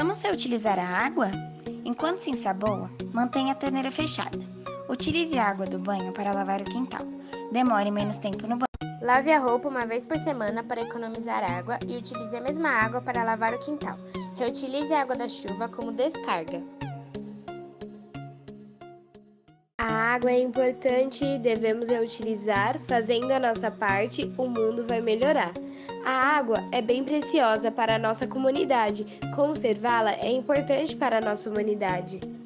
Vamos reutilizar a água? Enquanto se ensaboa, mantenha a torneira fechada. Utilize a água do banho para lavar o quintal. Demore menos tempo no banho. Lave a roupa uma vez por semana para economizar água e utilize a mesma água para lavar o quintal. Reutilize a água da chuva como descarga. Água é importante e devemos reutilizar. Fazendo a nossa parte, o mundo vai melhorar. A água é bem preciosa para a nossa comunidade. Conservá-la é importante para a nossa humanidade.